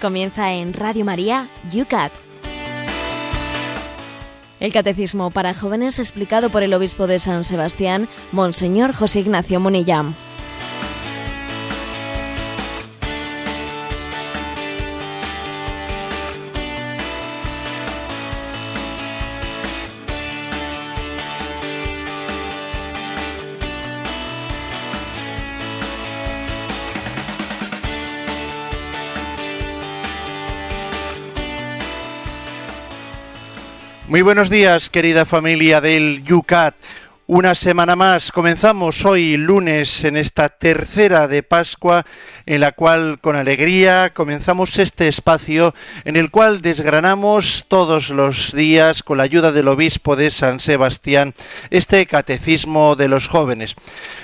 Comienza en Radio María, UCAT. El Catecismo para Jóvenes explicado por el Obispo de San Sebastián, Monseñor José Ignacio Munillán. Muy buenos días, querida familia del Yucat. Una semana más. Comenzamos hoy lunes en esta tercera de Pascua en la cual con alegría comenzamos este espacio en el cual desgranamos todos los días con la ayuda del obispo de San Sebastián este catecismo de los jóvenes.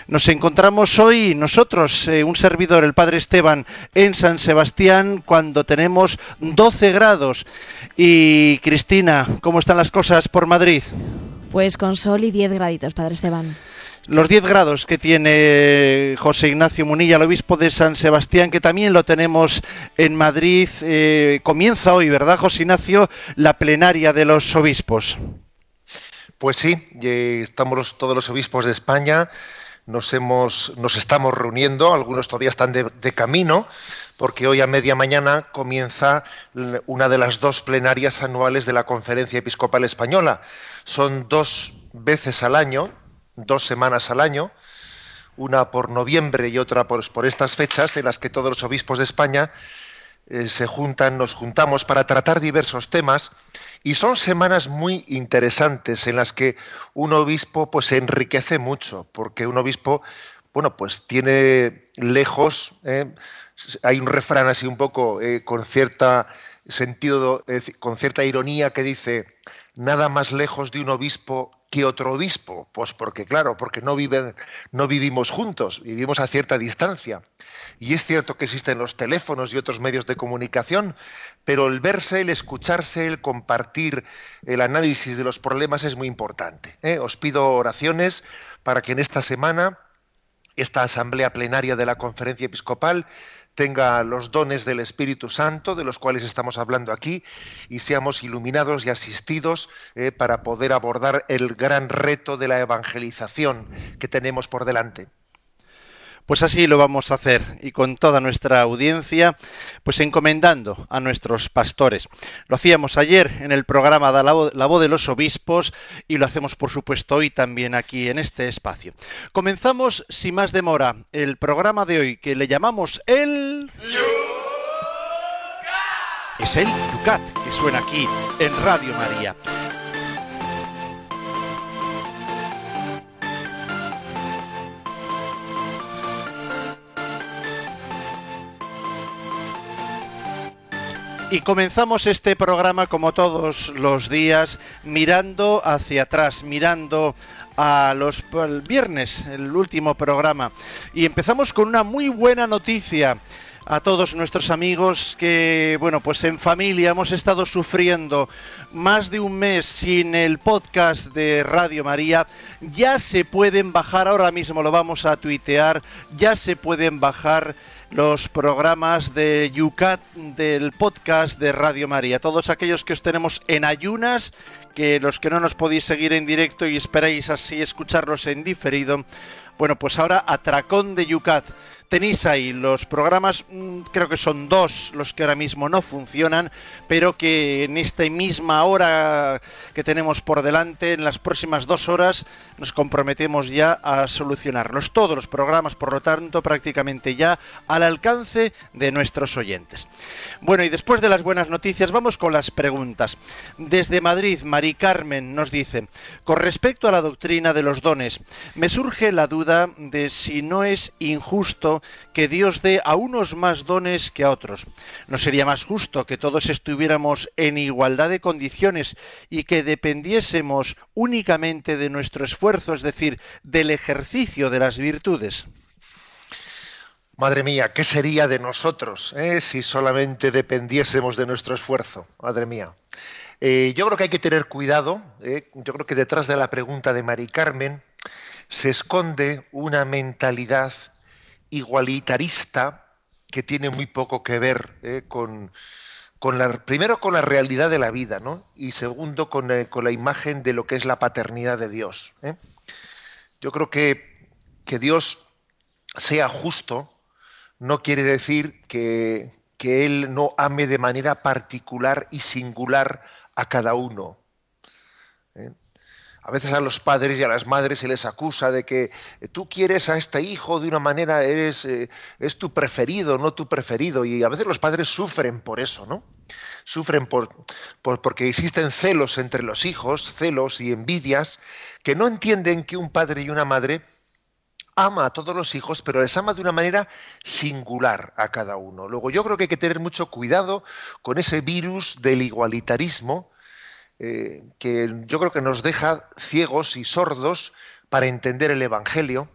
Nos encontramos hoy nosotros, eh, un servidor, el Padre Esteban, en San Sebastián cuando tenemos 12 grados. Y Cristina, ¿cómo están las cosas por Madrid? Pues con sol y 10 graditos, Padre Esteban. Los 10 grados que tiene José Ignacio Munilla, el obispo de San Sebastián, que también lo tenemos en Madrid, eh, comienza hoy, ¿verdad, José Ignacio, la plenaria de los obispos? Pues sí, estamos todos los obispos de España, nos, hemos, nos estamos reuniendo, algunos todavía están de camino, porque hoy a media mañana comienza una de las dos plenarias anuales de la Conferencia Episcopal Española son dos veces al año, dos semanas al año, una por noviembre y otra por, estas fechas en las que todos los obispos de España eh, se juntan, nos juntamos para tratar diversos temas y son semanas muy interesantes en las que un obispo pues se enriquece mucho porque un obispo bueno pues tiene lejos eh, hay un refrán así un poco eh, con cierta sentido con cierta ironía que dice nada más lejos de un obispo que otro obispo? Pues porque, claro, porque no, viven, no vivimos juntos, vivimos a cierta distancia. Y es cierto que existen los teléfonos y otros medios de comunicación, pero el verse, el escucharse, el compartir el análisis de los problemas es muy importante. ¿eh? Os pido oraciones para que en esta semana, esta asamblea plenaria de la conferencia episcopal, tenga los dones del Espíritu Santo, de los cuales estamos hablando aquí, y seamos iluminados y asistidos eh, para poder abordar el gran reto de la evangelización que tenemos por delante. Pues así lo vamos a hacer y con toda nuestra audiencia, pues encomendando a nuestros pastores. Lo hacíamos ayer en el programa de la, voz de los obispos y lo hacemos por supuesto hoy también aquí en este espacio. Comenzamos sin más demora el programa de hoy que le llamamos el... Es el Yucat que suena aquí en Radio María. Y comenzamos este programa como todos los días mirando hacia atrás, mirando a los viernes, el último programa. Y empezamos con una muy buena noticia a todos nuestros amigos que, bueno, pues en familia hemos estado sufriendo más de un mes sin el podcast de Radio María. Ya se pueden bajar, ahora mismo lo vamos a tuitear, ya se pueden bajar los programas de Yucat del podcast de Radio María. Todos aquellos que os tenemos en ayunas, que los que no nos podéis seguir en directo y esperáis así escucharlos en diferido, bueno, pues ahora Atracón de Yucat Tenéis ahí los programas, mm, creo que son dos los que ahora mismo no funcionan, pero que en esta misma hora que tenemos por delante, en las próximas dos horas, nos comprometemos ya a solucionarlos. Todos los programas, por lo tanto, prácticamente ya al alcance de nuestros oyentes. Bueno, y después de las buenas noticias, vamos con las preguntas. Desde Madrid, Mari Carmen nos dice, con respecto a la doctrina de los dones, me surge la duda de si no es injusto que Dios dé a unos más dones que a otros. ¿No sería más justo que todos estuviéramos en igualdad de condiciones y que dependiésemos únicamente de nuestro esfuerzo, es decir, del ejercicio de las virtudes? Madre mía, ¿qué sería de nosotros eh, si solamente dependiésemos de nuestro esfuerzo? Madre mía. Eh, yo creo que hay que tener cuidado. Eh, yo creo que detrás de la pregunta de Mari Carmen se esconde una mentalidad igualitarista que tiene muy poco que ver eh, con, con la, primero con la realidad de la vida, ¿no? Y segundo con, eh, con la imagen de lo que es la paternidad de Dios. ¿eh? Yo creo que, que Dios sea justo no quiere decir que, que Él no ame de manera particular y singular a cada uno. A veces a los padres y a las madres se les acusa de que eh, tú quieres a este hijo de una manera, eres, eh, es tu preferido, no tu preferido. Y a veces los padres sufren por eso, ¿no? Sufren por, porque existen celos entre los hijos, celos y envidias, que no entienden que un padre y una madre ama a todos los hijos, pero les ama de una manera singular a cada uno. Luego yo creo que hay que tener mucho cuidado con ese virus del igualitarismo eh, que yo creo que nos deja ciegos y sordos para entender el Evangelio.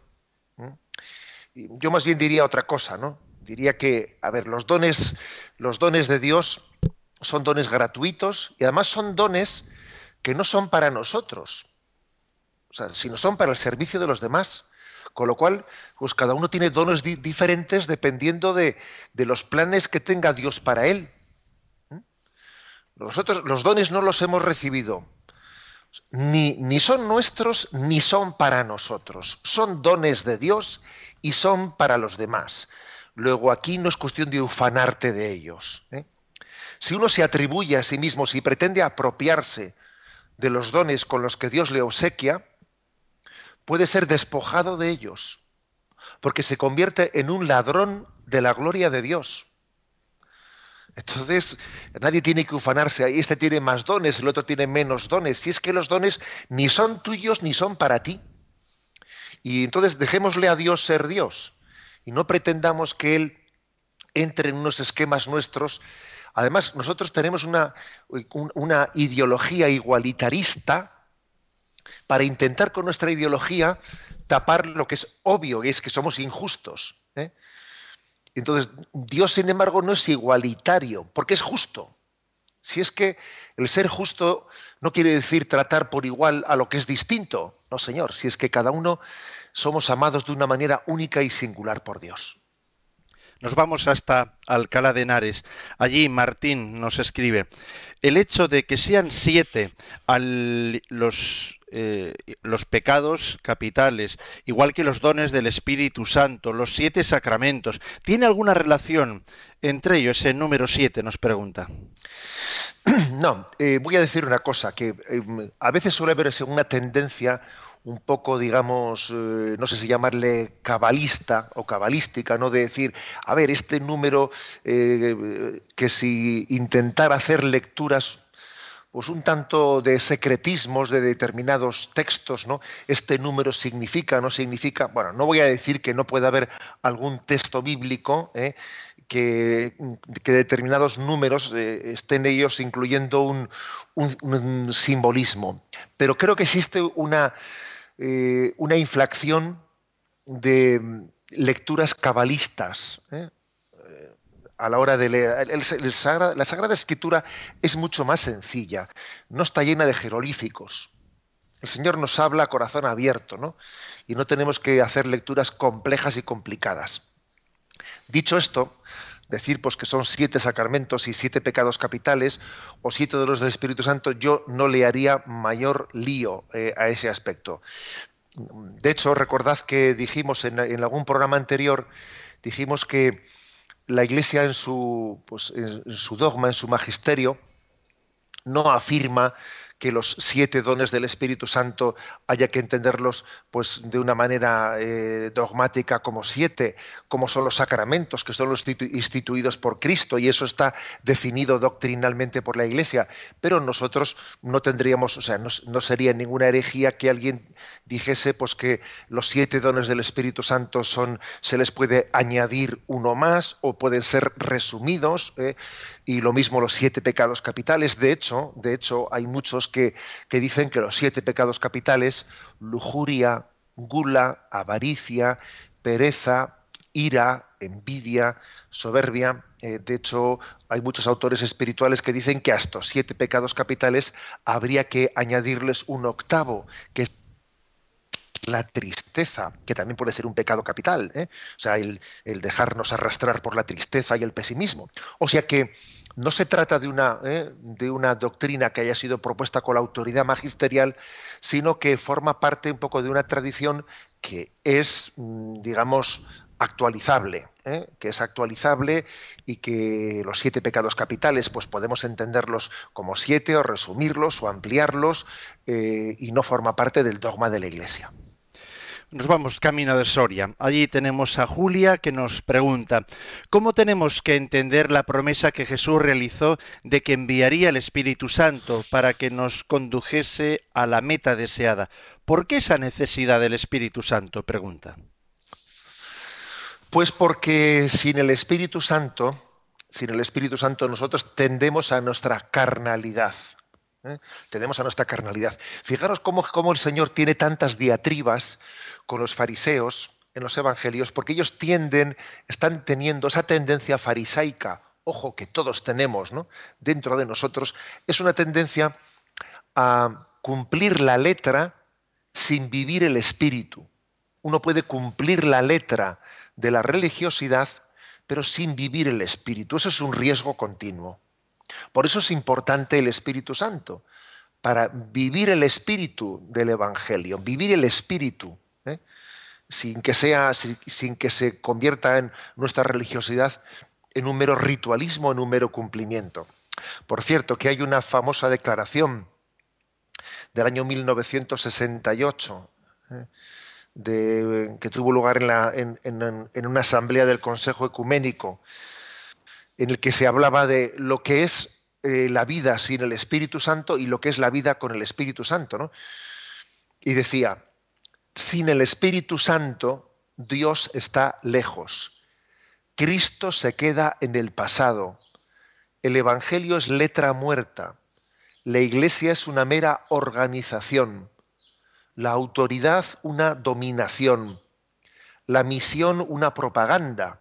Yo más bien diría otra cosa, ¿no? Diría que, a ver, los dones, los dones de Dios son dones gratuitos y además son dones que no son para nosotros, o sea, sino son para el servicio de los demás. Con lo cual, pues cada uno tiene dones diferentes dependiendo de, de, los planes que tenga Dios para él. Nosotros los dones no los hemos recibido. Ni, son nuestros ni son para nosotros. Son dones de Dios y son para los demás. Luego aquí no es cuestión de ufanarte de ellos. ¿eh? Si uno se atribuye a sí mismo, si pretende apropiarse de los dones con los que Dios le obsequia, puede ser despojado de ellos, porque se convierte en un ladrón de la gloria de Dios. Entonces, nadie tiene que ufanarse, este tiene más dones, el otro tiene menos dones, si es que los dones ni son tuyos ni son para ti. Y entonces dejémosle a Dios ser Dios y no pretendamos que Él entre en unos esquemas nuestros. Además, nosotros tenemos una, una ideología igualitarista para intentar con nuestra ideología tapar lo que es obvio, que es que somos injustos. ¿eh? Entonces, Dios, sin embargo, no es igualitario, porque es justo. Si es que el ser justo no quiere decir tratar por igual a lo que es distinto, no, Señor, si es que cada uno somos amados de una manera única y singular por Dios. Nos vamos hasta Alcalá de Henares. Allí Martín nos escribe, el hecho de que sean siete los eh, los pecados capitales, igual que los dones del Espíritu Santo, los siete sacramentos. ¿Tiene alguna relación entre ellos ese número siete? Nos pregunta. No, eh, voy a decir una cosa, que eh, a veces suele verse una tendencia un poco, digamos, no sé si llamarle cabalista o cabalística, ¿no? De decir, a ver, este número, que si intentar hacer lecturas pues un tanto de secretismos de determinados textos, ¿no? Este número significa, no significa. Bueno, no voy a decir que no pueda haber algún texto bíblico ¿eh? que, determinados números eh, estén ellos incluyendo un, simbolismo, pero creo que existe una, eh, una inflación de lecturas cabalistas a la hora de leer. la Sagrada Escritura es mucho más sencilla, no está llena de jeroglíficos. El Señor nos habla a corazón abierto, ¿no? Y no tenemos que hacer lecturas complejas y complicadas. Dicho esto, decir pues que son siete sacramentos y siete pecados capitales o siete de los del Espíritu Santo, yo no le haría mayor lío eh, a ese aspecto. De hecho, recordad que dijimos en, algún programa anterior, dijimos que la Iglesia en su, pues, en su dogma, en su magisterio, no afirma que los siete dones del Espíritu Santo haya que entenderlos pues de una manera eh, dogmática como siete, como son los sacramentos que son los instituidos por Cristo y eso está definido doctrinalmente por la Iglesia, pero nosotros no tendríamos, o sea, no, sería ninguna herejía que alguien dijese pues que los siete dones del Espíritu Santo son se les puede añadir uno más o pueden ser resumidos eh, y lo mismo los siete pecados capitales. De hecho, de hecho hay muchos que, que dicen que los siete pecados capitales, lujuria, gula, avaricia, pereza, ira, envidia, soberbia. Eh, de hecho, hay muchos autores espirituales que dicen que a estos siete pecados capitales habría que añadirles un octavo, que la tristeza, que también puede ser un pecado capital, ¿eh? o sea, el, dejarnos arrastrar por la tristeza y el pesimismo. O sea que no se trata de una, ¿eh? de una doctrina que haya sido propuesta con la autoridad magisterial, sino que forma parte un poco de una tradición que es, mm, digamos, actualizable, ¿eh? que es actualizable y que los siete pecados capitales, pues podemos entenderlos como siete o resumirlos o ampliarlos eh, y no forma parte del dogma de la Iglesia. Nos vamos camino de Soria. Allí tenemos a Julia que nos pregunta, ¿cómo tenemos que entender la promesa que Jesús realizó de que enviaría el Espíritu Santo para que nos condujese a la meta deseada? ¿Por qué esa necesidad del Espíritu Santo? pregunta. Pues porque sin el Espíritu Santo, sin el Espíritu Santo nosotros tendemos a nuestra carnalidad. ¿Eh? Tendemos a nuestra carnalidad. Fijaros cómo, cómo el Señor tiene tantas diatribas con los fariseos en los evangelios, porque ellos tienden, están teniendo esa tendencia farisaica, ojo que todos tenemos ¿no? dentro de nosotros, es una tendencia a cumplir la letra sin vivir el espíritu. Uno puede cumplir la letra de la religiosidad, pero sin vivir el Espíritu. Eso es un riesgo continuo. Por eso es importante el Espíritu Santo, para vivir el Espíritu del Evangelio, vivir el Espíritu, ¿eh? sin, que sea, sin, que se convierta en nuestra religiosidad en un mero ritualismo, en un mero cumplimiento. Por cierto, que hay una famosa declaración del año 1968, que tuvo lugar en, una asamblea del Consejo Ecuménico, en el que se hablaba de lo que es eh, la vida sin el Espíritu Santo y lo que es la vida con el Espíritu Santo. Y decía, sin el Espíritu Santo, Dios está lejos. Cristo se queda en el pasado. El Evangelio es letra muerta. La Iglesia es una mera organización la autoridad una dominación, la misión una propaganda,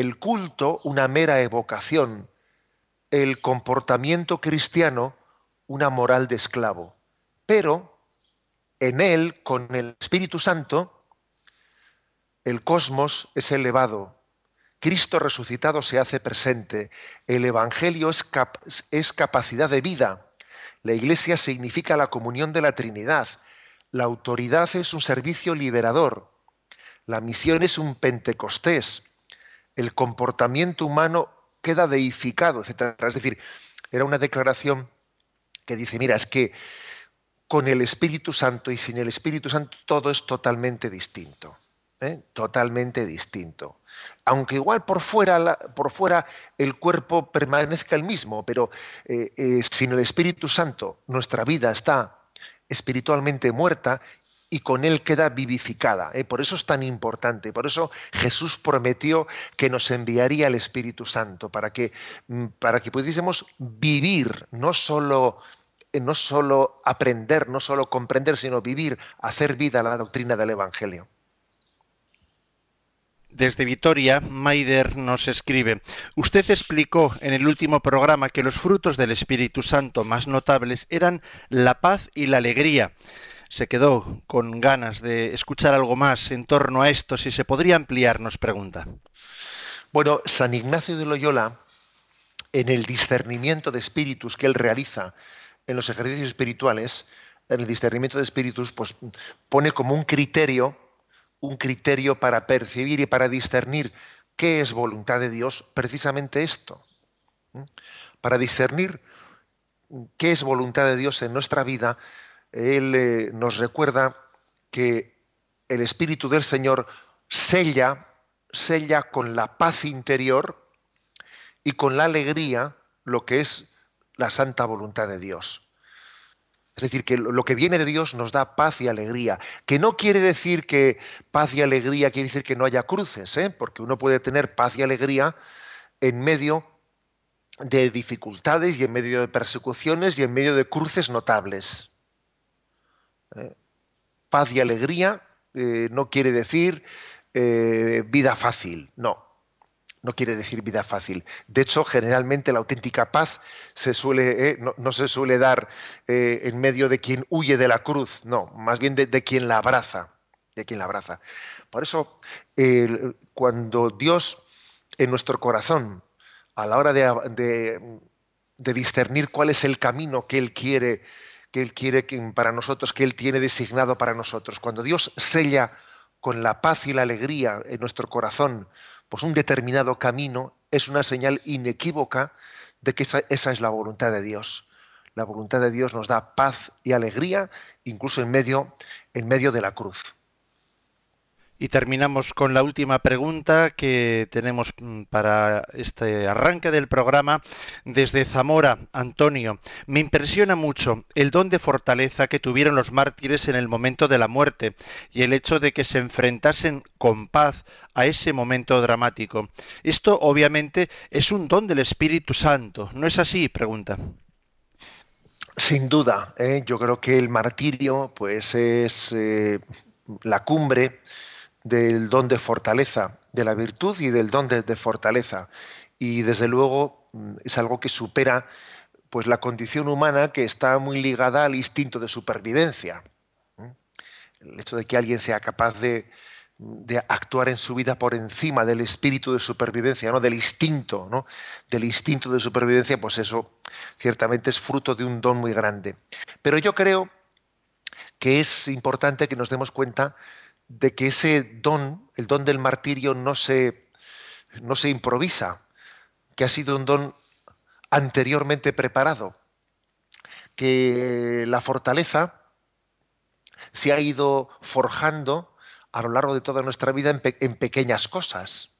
el culto una mera evocación, el comportamiento cristiano una moral de esclavo. Pero en él, con el Espíritu Santo, el cosmos es elevado, Cristo resucitado se hace presente, el Evangelio es, capacidad de vida, la Iglesia significa la comunión de la Trinidad, la autoridad es un servicio liberador. La misión es un pentecostés. El comportamiento humano queda deificado, etc. Es decir, era una declaración que dice, mira, es que con el Espíritu Santo y sin el Espíritu Santo todo es totalmente distinto. ¿eh? Totalmente distinto. Aunque igual por fuera, por fuera el cuerpo permanezca el mismo, pero eh, eh, sin el Espíritu Santo nuestra vida está espiritualmente muerta y con él queda vivificada. ¿eh? Por eso es tan importante. Por eso Jesús prometió que nos enviaría el Espíritu Santo para que, mm, para que pudiésemos vivir, no solo, eh, no solo aprender, no solo comprender, sino vivir, hacer vida la doctrina del Evangelio. Desde Vitoria, Maider nos escribe, usted explicó en el último programa que los frutos del Espíritu Santo más notables eran la paz y la alegría. Se quedó con ganas de escuchar algo más en torno a esto, si se podría ampliar, nos pregunta. Bueno, San Ignacio de Loyola, en el discernimiento de espíritus que él realiza en los ejercicios espirituales, en el discernimiento de espíritus, pues pone como un criterio un criterio para percibir y para discernir qué es voluntad de Dios, precisamente esto. Para discernir qué es voluntad de Dios en nuestra vida, Él eh, nos recuerda que el Espíritu del Señor sella, sella con la paz interior y con la alegría lo que es la santa voluntad de Dios. Es decir, que lo que viene de Dios nos da paz y alegría. Que no quiere decir que paz y alegría quiere decir que no haya cruces, ¿eh? porque uno puede tener paz y alegría en medio de dificultades y en medio de persecuciones y en medio de cruces notables. ¿Eh? Paz y alegría eh, no quiere decir vida fácil, no. no quiere decir vida fácil. De hecho, generalmente la auténtica paz se suele, eh, no, se suele dar eh, en medio de quien huye de la cruz, no, más bien de, quien la abraza, de quien la abraza. Por eso, cuando Dios en nuestro corazón, a la hora de, de, discernir cuál es el camino que Él quiere, que Él quiere para nosotros, que Él tiene designado para nosotros, cuando Dios sella con la paz y la alegría en nuestro corazón pues un determinado camino es una señal inequívoca de que esa, es la voluntad de Dios. La voluntad de Dios nos da paz y alegría, incluso en medio, en medio de la cruz. Y terminamos con la última pregunta que tenemos mm, para este arranque del programa desde Zamora, Antonio. Me impresiona mucho el don de fortaleza que tuvieron los mártires en el momento de la muerte y el hecho de que se enfrentasen con paz a ese momento dramático. Esto obviamente es un don del Espíritu Santo, ¿no es así? Pregunta. Sin duda, ¿eh? yo creo que el martirio pues es eh, la cumbre del don de fortaleza, de la virtud y del don de, fortaleza. Y desde luego mm, es algo que supera pues la condición humana que está muy ligada al instinto de supervivencia. El hecho de que alguien sea capaz de, actuar en su vida por encima del espíritu de supervivencia, ¿no? del instinto, ¿no? del instinto de supervivencia, pues eso ciertamente es fruto de un don muy grande. Pero yo creo que es importante que nos demos cuenta de que ese don, el don del martirio, no se, no se improvisa, que ha sido un don anteriormente preparado, que la fortaleza se ha ido forjando a lo largo de toda nuestra vida en, pequeñas cosas.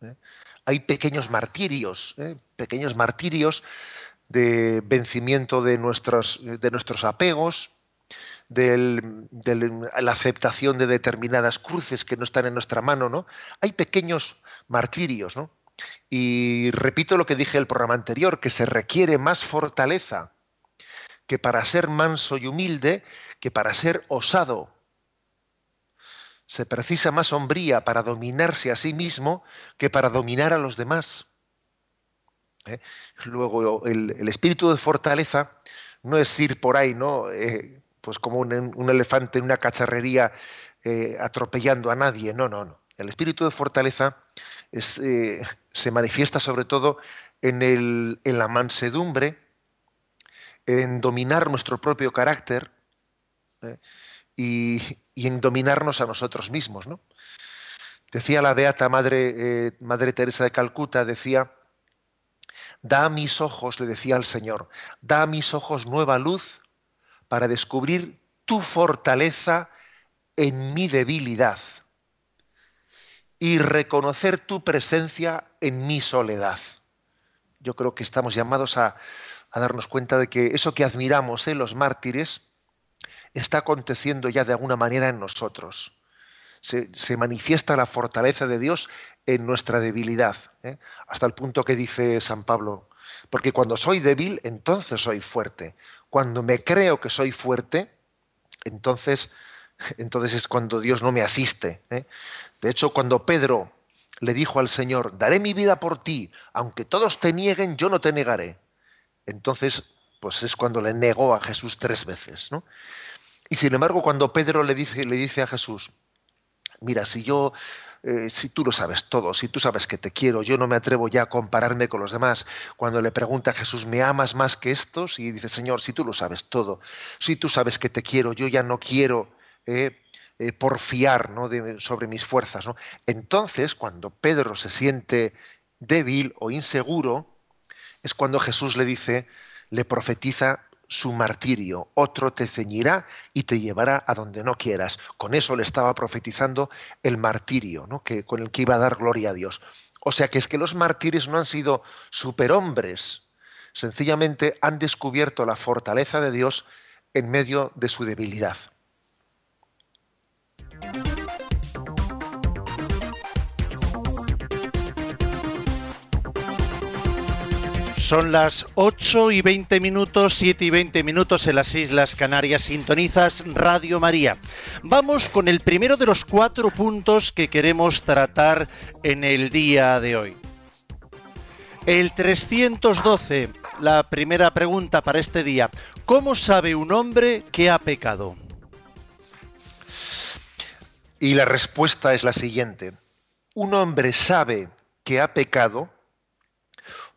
¿eh? Hay pequeños martirios, ¿eh? pequeños martirios de vencimiento de nuestros, de nuestros apegos, de la aceptación de determinadas cruces que no están en nuestra mano, ¿no? Hay pequeños martirios, ¿no? Y repito lo que dije en el programa anterior, que se requiere más fortaleza que para ser manso y humilde, que para ser osado. Se precisa más hombría para dominarse a sí mismo que para dominar a los demás. ¿Eh? Luego, el, espíritu de fortaleza no es ir por ahí, ¿no? Eh, pues como un, elefante en una cacharrería eh, atropellando a nadie. No, no, no. El espíritu de fortaleza eh, se manifiesta sobre todo en, la mansedumbre, en dominar nuestro propio carácter ¿eh? y, en dominarnos a nosotros mismos. ¿no? Decía la beata madre, madre Teresa de Calcuta, decía, da a mis ojos, le decía al Señor, da a mis ojos nueva luz para descubrir tu fortaleza en mi debilidad y reconocer tu presencia en mi soledad. Yo creo que estamos llamados a, darnos cuenta de que eso que admiramos en los mártires está aconteciendo ya de alguna manera en nosotros. Se, manifiesta la fortaleza de Dios en nuestra debilidad, ¿eh? hasta el punto que dice San Pablo, porque cuando soy débil, entonces soy fuerte. Cuando me creo que soy fuerte, entonces, entonces es cuando Dios no me asiste. ¿eh? De hecho, cuando Pedro le dijo al Señor, daré mi vida por ti, aunque todos te nieguen, yo no te negaré. Entonces, pues es cuando le negó a Jesús tres veces. ¿no? Y sin embargo, cuando Pedro le dice, le dice a Jesús, mira, si yo eh, si tú lo sabes todo, si tú sabes que te quiero, yo no me atrevo ya a compararme con los demás. Cuando le pregunta a Jesús, ¿me amas más que estos? Y dice, Señor, si tú lo sabes todo, si tú sabes que te quiero, yo ya no quiero eh, eh, porfiar sobre mis fuerzas. Entonces, cuando Pedro se siente débil o inseguro, es cuando Jesús le dice, le profetiza su martirio, otro te ceñirá y te llevará a donde no quieras. Con eso le estaba profetizando el martirio, ¿no? que, con el que iba a dar gloria a Dios. O sea que es que los mártires no han sido superhombres, sencillamente han descubierto la fortaleza de Dios en medio de su debilidad. Son las 8 y 20 minutos, 7 y 20 minutos en las Islas Canarias. Sintonizas Radio María. Vamos con el primero de los cuatro puntos que queremos tratar en el día de hoy. El 312, la primera pregunta para este día. ¿Cómo sabe un hombre que ha pecado? Y la respuesta es la siguiente. Un hombre sabe que ha pecado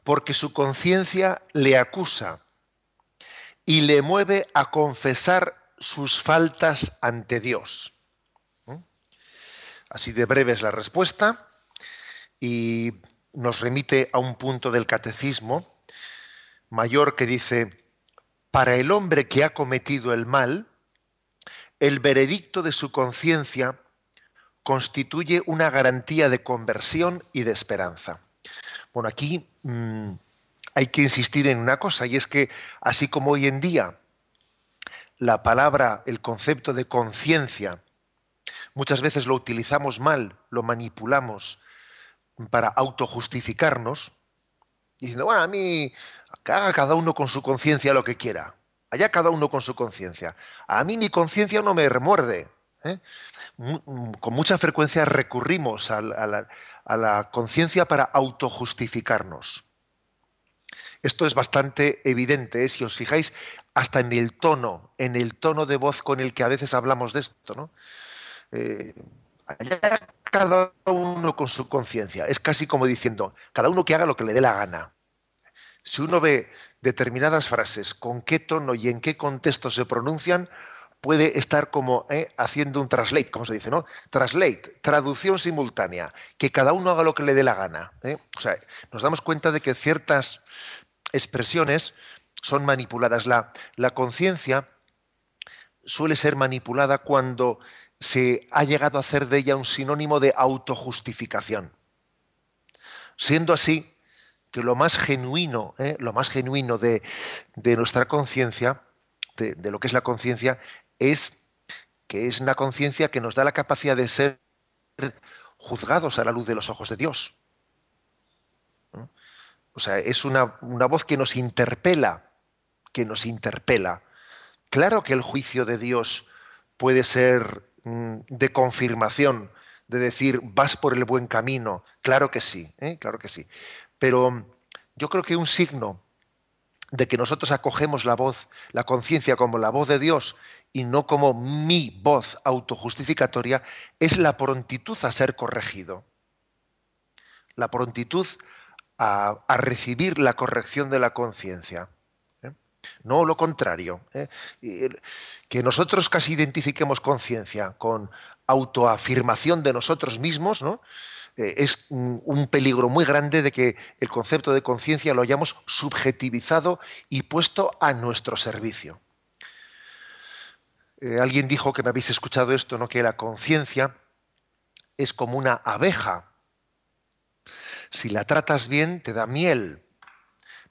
porque su conciencia le acusa y le mueve a confesar sus faltas ante Dios. ¿Mm? Así de breve es la respuesta y nos remite a un punto del catecismo mayor que dice, para el hombre que ha cometido el mal, el veredicto de su conciencia constituye una garantía de conversión y de esperanza. Bueno, aquí mm, hay que insistir en una cosa, y es que así como hoy en día la palabra, el concepto de conciencia, muchas veces lo utilizamos mal, lo manipulamos para autojustificarnos, diciendo, bueno, a mí, haga cada uno con su conciencia lo que quiera, allá cada uno con su conciencia. A mí mi conciencia no me remuerde. ¿eh? Con mucha frecuencia recurrimos a la, a la conciencia para autojustificarnos. Esto es bastante evidente, ¿eh? si os fijáis, hasta en el tono, en el tono de voz con el que a veces hablamos de esto, ¿no? Eh, cada uno con su conciencia. Es casi como diciendo, cada uno que haga lo que le dé la gana. Si uno ve determinadas frases, con qué tono y en qué contexto se pronuncian, puede estar como eh, haciendo un translate, como se dice, ¿no? Translate, traducción simultánea, que cada uno haga lo que le dé la gana. O sea, nos damos cuenta de que ciertas expresiones son manipuladas. La, la conciencia suele ser manipulada cuando se ha llegado a hacer de ella un sinónimo de autojustificación. Siendo así que lo más genuino, ¿eh? lo más genuino de, nuestra conciencia, de, de, lo que es la conciencia, es que es una conciencia que nos da la capacidad de ser juzgados a la luz de los ojos de Dios. O sea, es una, voz que nos interpela, que nos interpela. Claro que el juicio de Dios puede ser mm, de confirmación, de decir, vas por el buen camino. Claro que sí, ¿eh? claro que sí. Pero yo creo que un signo de que nosotros acogemos la voz, la conciencia como la voz de Dios y no como mi voz autojustificatoria, es la prontitud a ser corregido. La prontitud a, recibir la corrección de la conciencia. ¿eh? No lo contrario. ¿eh? Que nosotros casi identifiquemos conciencia con autoafirmación de nosotros mismos, ¿no? Eh, es un peligro muy grande de que el concepto de conciencia lo hayamos subjetivizado y puesto a nuestro servicio. Alguien dijo que me habéis escuchado esto, ¿no? que la conciencia es como una abeja si la tratas bien, te da miel,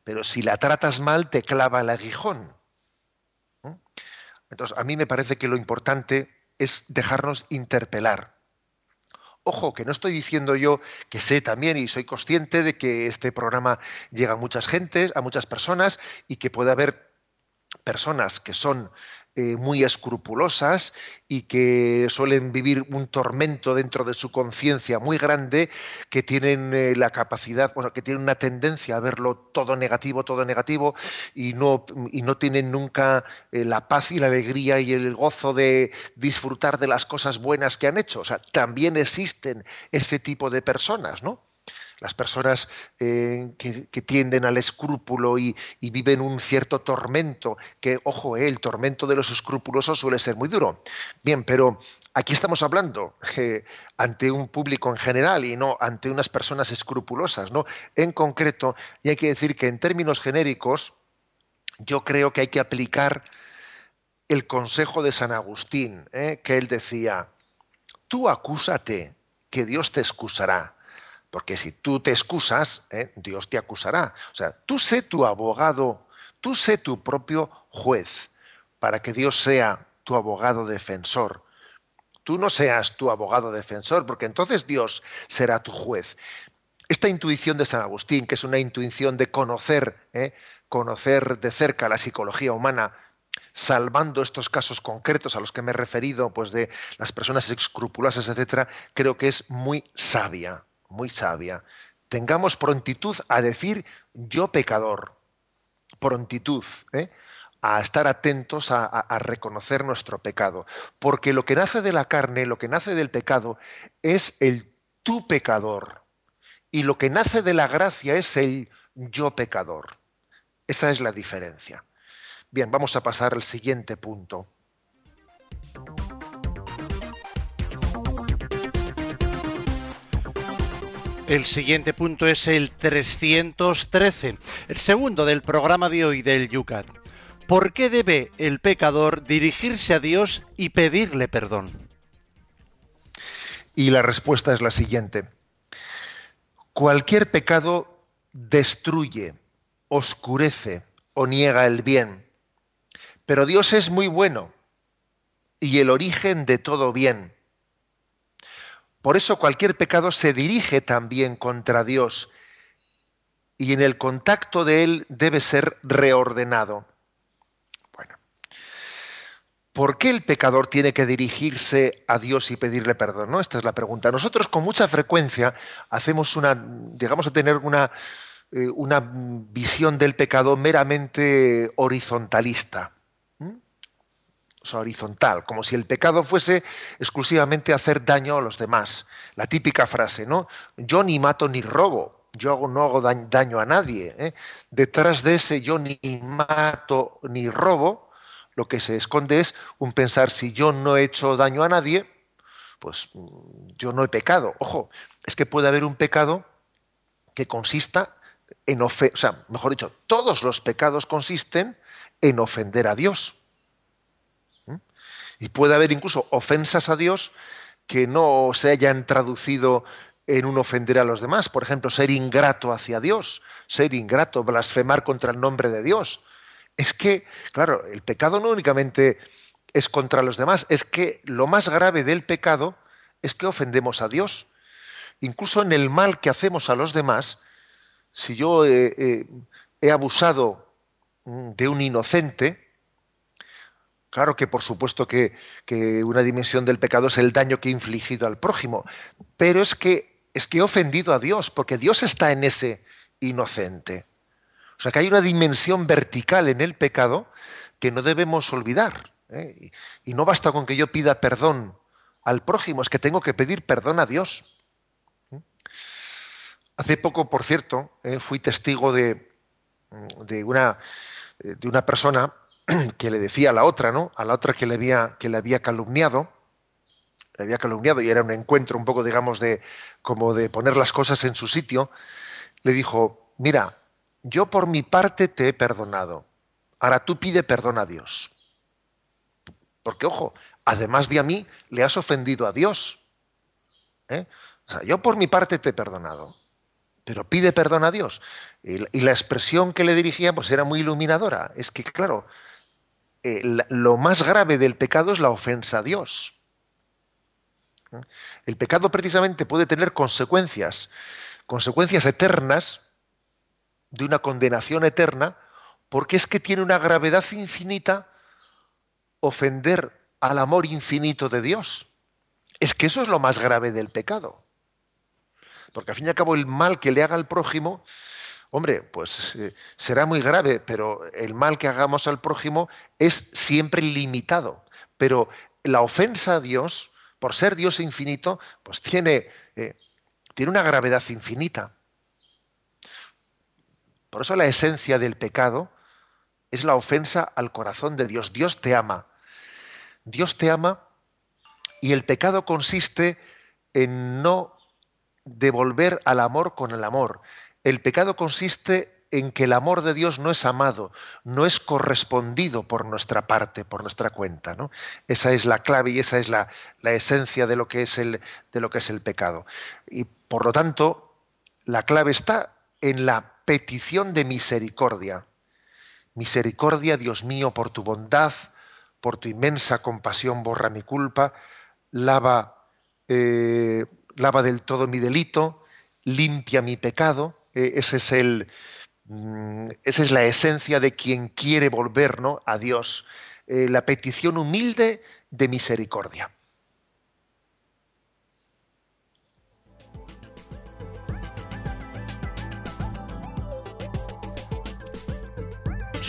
pero si la tratas mal, te clava el aguijón. Entonces, a mí me parece que lo importante es dejarnos interpelar. Ojo, que no estoy diciendo yo que sé también y soy consciente de que este programa llega a muchas gentes, a muchas personas y que puede haber personas que son eh, muy escrupulosas y que suelen vivir un tormento dentro de su conciencia muy grande, que tienen eh, la capacidad, bueno, que tienen una tendencia a verlo todo negativo, todo negativo, y no, y no tienen nunca eh, la paz y la alegría y el gozo de disfrutar de las cosas buenas que han hecho. O sea, también existen ese tipo de personas, ¿no? Las personas eh, que, tienden al escrúpulo y, viven un cierto tormento, que, ojo, eh, el tormento de los escrupulosos suele ser muy duro. Bien, pero aquí estamos hablando eh, ante un público en general y no ante unas personas escrupulosas, ¿no? En concreto, y hay que decir que en términos genéricos, yo creo que hay que aplicar el consejo de San Agustín, que él decía, tú acúsate, que Dios te excusará. Porque si tú te excusas, ¿eh? Dios te acusará. O sea, tú sé tu abogado, tú sé tu propio juez, para que Dios sea tu abogado defensor. Tú no seas tu abogado defensor, porque entonces Dios será tu juez. Esta intuición de San Agustín, que es una intuición de conocer, ¿eh? conocer de cerca la psicología humana, salvando estos casos concretos a los que me he referido, pues de las personas escrupulosas, etcétera, creo que es muy sabia muy sabia. tengamos prontitud a decir yo pecador, prontitud ¿eh? a estar atentos a, reconocer nuestro pecado, porque lo que nace de la carne, lo que nace del pecado, es el tú pecador, y lo que nace de la gracia es el yo pecador. Esa es la diferencia. Bien, vamos a pasar al siguiente punto. El siguiente punto es el 313, el segundo del programa de hoy del Yucat. ¿Por qué debe el pecador dirigirse a Dios y pedirle perdón? Y la respuesta es la siguiente. Cualquier pecado destruye, oscurece o niega el bien. Pero Dios es muy bueno y el origen de todo bien. Por eso cualquier pecado se dirige también contra Dios y en el contacto de Él debe ser reordenado. Bueno, ¿por qué el pecador tiene que dirigirse a Dios y pedirle perdón? ¿no? Esta es la pregunta. Nosotros con mucha frecuencia hacemos una, digamos a tener una, eh, una visión del pecado meramente horizontalista horizontal, como si el pecado fuese exclusivamente hacer daño a los demás. La típica frase, ¿no? Yo ni mato ni robo, yo no hago daño a nadie. ¿eh? Detrás de ese yo ni mato ni robo, lo que se esconde es un pensar, si yo no he hecho daño a nadie, pues yo no he pecado. Ojo, es que puede haber un pecado que consista en ofender, o sea, mejor dicho, todos los pecados consisten en ofender a Dios. Y puede haber incluso ofensas a Dios que no se hayan traducido en un ofender a los demás. Por ejemplo, ser ingrato hacia Dios, ser ingrato, blasfemar contra el nombre de Dios. Es que, claro, el pecado no únicamente es contra los demás, es que lo más grave del pecado es que ofendemos a Dios. Incluso en el mal que hacemos a los demás, si yo he abusado de un inocente, Claro que por supuesto que, una dimensión del pecado es el daño que he infligido al prójimo, pero es que, es que he ofendido a Dios, porque Dios está en ese inocente. O sea que hay una dimensión vertical en el pecado que no debemos olvidar. ¿eh? Y, no basta con que yo pida perdón al prójimo, es que tengo que pedir perdón a Dios. Hace poco, por cierto, ¿eh? fui testigo de, de, una, de una persona que le decía a la otra, ¿no? A la otra que le había, que le había calumniado, le había calumniado y era un encuentro un poco, digamos, de como de poner las cosas en su sitio, le dijo, mira, yo por mi parte te he perdonado, ahora tú pide perdón a Dios. Porque, ojo, además de a mí, le has ofendido a Dios. ¿eh? O sea, yo por mi parte te he perdonado, pero pide perdón a Dios. Y, la expresión que le dirigía pues era muy iluminadora. Es que, claro, eh, lo más grave del pecado es la ofensa a Dios. El pecado precisamente puede tener consecuencias, consecuencias eternas, de una condenación eterna, porque es que tiene una gravedad infinita ofender al amor infinito de Dios. Es que eso es lo más grave del pecado. Porque al fin y al cabo el mal que le haga al prójimo Hombre, pues eh, será muy grave, pero el mal que hagamos al prójimo es siempre limitado. Pero la ofensa a Dios, por ser Dios infinito, pues tiene, eh, tiene una gravedad infinita. Por eso la esencia del pecado es la ofensa al corazón de Dios. Dios te ama. Dios te ama y el pecado consiste en no devolver al amor con el amor, el pecado consiste en que el amor de Dios no es amado, no es correspondido por nuestra parte, por nuestra cuenta. ¿no? Esa es la clave y esa es la, esencia de lo, que es el, de lo que es el pecado. Y por lo tanto, la clave está en la petición de misericordia. Misericordia, Dios mío, por tu bondad, por tu inmensa compasión, borra mi culpa, lava, eh, lava del todo mi delito, limpia mi pecado eh, ese es el, mm, esa es la esencia de quien quiere volvernos a Dios, eh, la petición humilde de misericordia.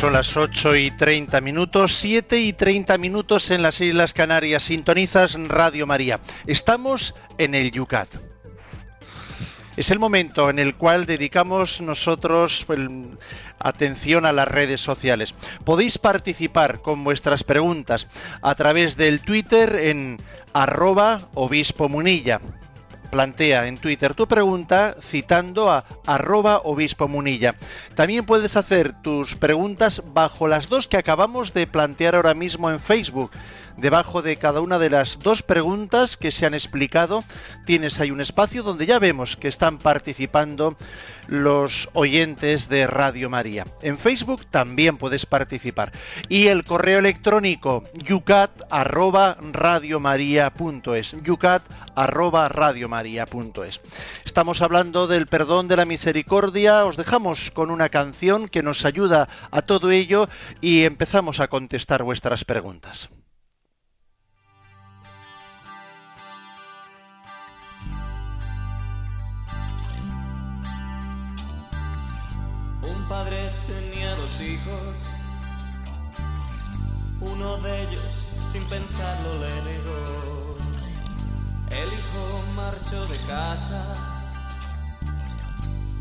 Son las 8 y 30 minutos, 7 y 30 minutos en las Islas Canarias. Sintonizas Radio María. Estamos en el Yucat. Es el momento en el cual dedicamos nosotros atención a las redes sociales. Podéis participar con vuestras preguntas a través del Twitter en arroba obispo munilla plantea en Twitter tu pregunta citando a arroba obispo munilla. También puedes hacer tus preguntas bajo las dos que acabamos de plantear ahora mismo en Facebook. Debajo de cada una de las dos preguntas que se han explicado, tienes ahí un espacio donde ya vemos que están participando los oyentes de Radio María. En Facebook también puedes participar. Y el correo electrónico yucat arroba radiomaria.es. yucat arroba radiomaria.es. Estamos hablando del perdón de la misericordia. Os dejamos con una canción que nos ayuda a todo ello y empezamos a contestar vuestras preguntas. Padre tenía dos hijos. Uno de ellos, sin pensarlo, le negó. El hijo marchó de casa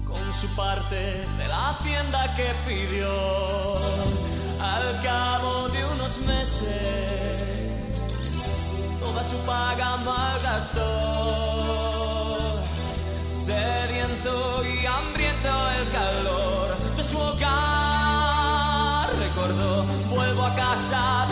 con su parte de la hacienda que pidió. Al cabo de unos meses, toda su paga malgastó. Sediento y hambriento vuelvo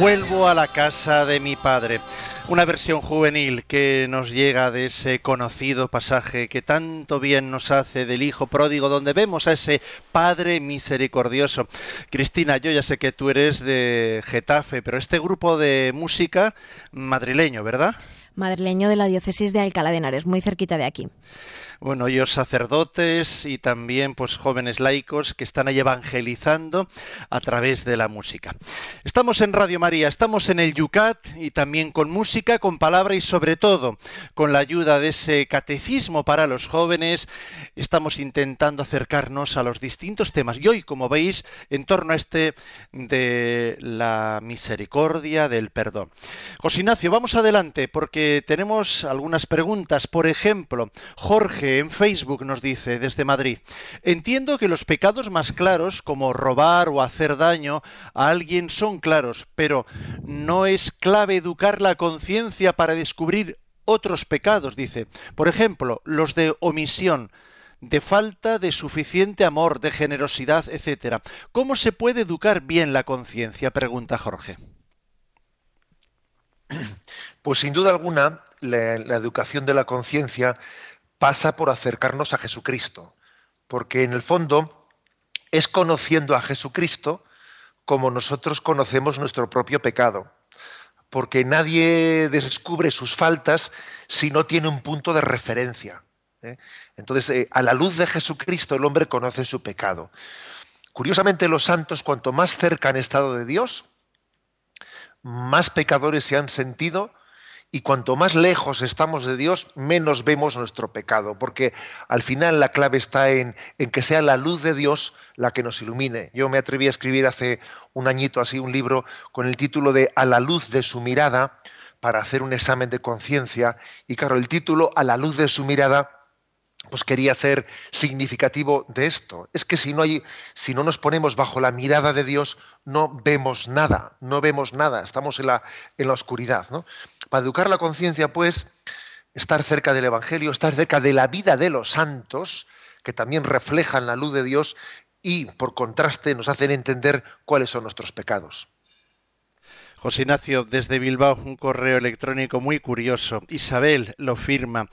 Vuelvo, a la casa de mi padre. Una versión juvenil que nos llega de ese conocido pasaje que tanto bien nos hace del Hijo pródigo, donde vemos a ese Padre misericordioso. Cristina, yo ya sé que tú eres de Getafe, pero este grupo de música madrileño, ¿verdad? Madrileño de la diócesis de Alcalá de Henares, muy cerquita de aquí. Bueno, ellos sacerdotes y también pues jóvenes laicos que están ahí evangelizando a través de la música. Estamos en Radio María, estamos en el Yucat y también con música, con palabra y sobre todo con la ayuda de ese catecismo para los jóvenes, estamos intentando acercarnos a los distintos temas. Y hoy, como veis, en torno a este de la misericordia, del perdón. José Ignacio, vamos adelante porque tenemos algunas preguntas. Por ejemplo, Jorge en Facebook nos dice desde Madrid, entiendo que los pecados más claros, como robar o hacer daño a alguien, son claros, pero no es clave educar la conciencia para descubrir otros pecados, dice. Por ejemplo, los de omisión de falta de suficiente amor, de generosidad, etcétera. ¿Cómo se puede educar bien la conciencia? pregunta Jorge. Pues sin duda alguna, la, la educación de la conciencia pasa por acercarnos a Jesucristo, porque en el fondo es conociendo a Jesucristo como nosotros conocemos nuestro propio pecado, porque nadie descubre sus faltas si no tiene un punto de referencia. ¿eh? Entonces, eh, a la luz de Jesucristo el hombre conoce su pecado. Curiosamente, los santos, cuanto más cerca han estado de Dios, más pecadores se han sentido y cuanto más lejos estamos de Dios, menos vemos nuestro pecado, porque al final la clave está en, en, que sea la luz de Dios la que nos ilumine. Yo me atreví a escribir hace un añito así un libro con el título de A la luz de su mirada, para hacer un examen de conciencia, y claro, el título A la luz de su mirada pues quería ser significativo de esto. Es que si no, hay, si no nos ponemos bajo la mirada de Dios, no vemos nada, no vemos nada, estamos en la, en la oscuridad. ¿no? Para educar la conciencia, pues, estar cerca del Evangelio, estar cerca de la vida de los santos, que también reflejan la luz de Dios y, por contraste, nos hacen entender cuáles son nuestros pecados. José Ignacio, desde Bilbao, un correo electrónico muy curioso. Isabel lo firma.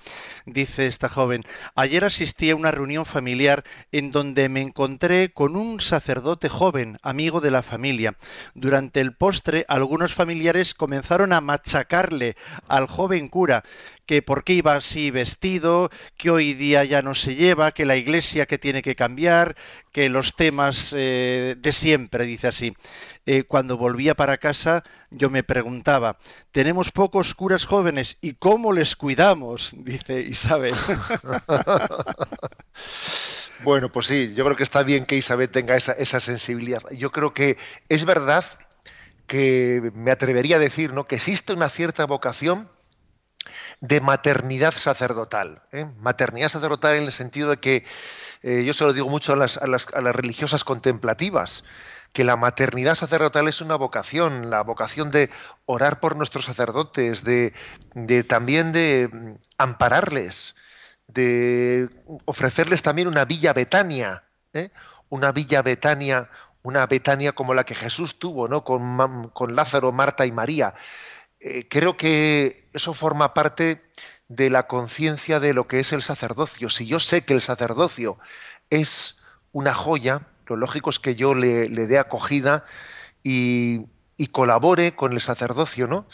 Dice esta joven, ayer asistí a una reunión familiar en donde me encontré con un sacerdote joven, amigo de la familia. Durante el postre, algunos familiares comenzaron a machacarle al joven cura, que por qué iba así vestido, que hoy día ya no se lleva, que la iglesia que tiene que cambiar, que los temas eh, de siempre, dice así. Eh, cuando volvía para casa yo me preguntaba, tenemos pocos curas jóvenes y cómo les cuidamos, dice Isabel. bueno, pues sí, yo creo que está bien que Isabel tenga esa, esa sensibilidad. Yo creo que es verdad que me atrevería a decir ¿no? que existe una cierta vocación de maternidad sacerdotal. ¿eh? Maternidad sacerdotal en el sentido de que eh, yo se lo digo mucho a las, a, las, a las, religiosas contemplativas, que la maternidad sacerdotal es una vocación, la vocación de orar por nuestros sacerdotes, de, también de mm, ampararles, de ofrecerles también una villa Betania, ¿eh? una villa Betania, una Betania como la que Jesús tuvo, ¿no? con Lázaro, Marta y María. Eh, creo que eso forma parte de la conciencia de lo que es el sacerdocio. Si yo sé que el sacerdocio es una joya, lo lógico es que yo le, le dé acogida y, y, colabore con el sacerdocio, ¿no?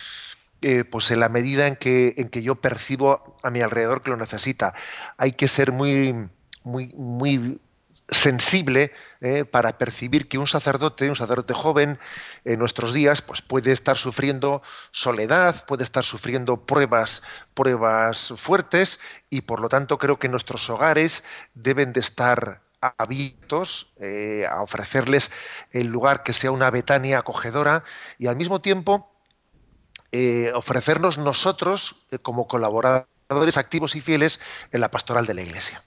Eh, pues en la medida en que, en que yo percibo a mi alrededor que lo necesita. Hay que ser muy, muy, muy sensible eh, para percibir que un sacerdote, un sacerdote joven en nuestros días, pues puede estar sufriendo soledad, puede estar sufriendo pruebas, pruebas fuertes, y por lo tanto creo que nuestros hogares deben de estar abiertos eh, a ofrecerles el lugar que sea una Betania acogedora y al mismo tiempo eh, ofrecernos nosotros como colaboradores activos y fieles en la pastoral de la Iglesia